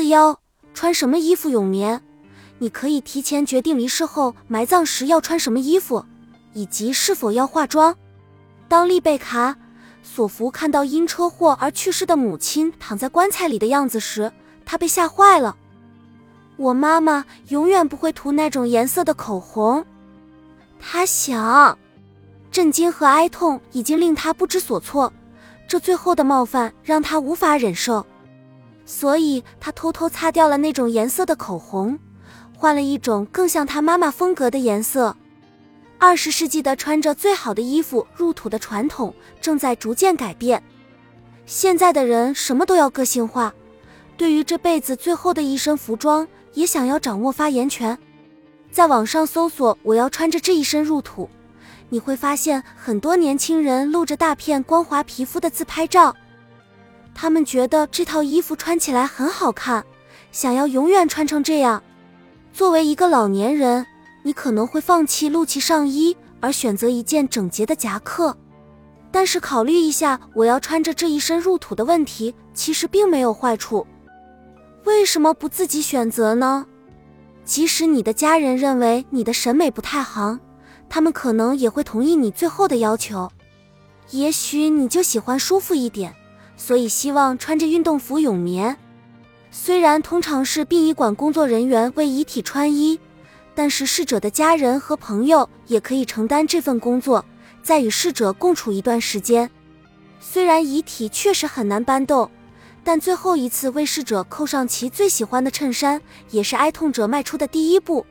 四幺，穿什么衣服永眠？你可以提前决定离世后埋葬时要穿什么衣服，以及是否要化妆。当丽贝卡·索福看到因车祸而去世的母亲躺在棺材里的样子时，他被吓坏了。我妈妈永远不会涂那种颜色的口红，他想。震惊和哀痛已经令他不知所措，这最后的冒犯让他无法忍受，所以他偷偷擦掉了那种颜色的口红，换了一种更像他妈妈风格的颜色。二十世纪的穿着最好的衣服入土的传统正在逐渐改变，现在的人什么都要个性化，对于这辈子最后的一身服装也想要掌握发言权。在网上搜索“我要穿着这一身入土”。你会发现很多年轻人露着大片光滑皮肤的自拍照，他们觉得这套衣服穿起来很好看，想要永远穿成这样。作为一个老年人，你可能会放弃露脐上衣，而选择一件整洁的夹克。但是考虑一下，我要穿着这一身入土的问题，其实并没有坏处。为什么不自己选择呢？即使你的家人认为你的审美不太行。他们可能也会同意你最后的要求，也许你就喜欢舒服一点，所以希望穿着运动服永眠。虽然通常是殡仪馆工作人员为遗体穿衣，但是逝者的家人和朋友也可以承担这份工作，在与逝者共处一段时间。虽然遗体确实很难搬动，但最后一次为逝者扣上其最喜欢的衬衫，也是哀痛者迈出的第一步。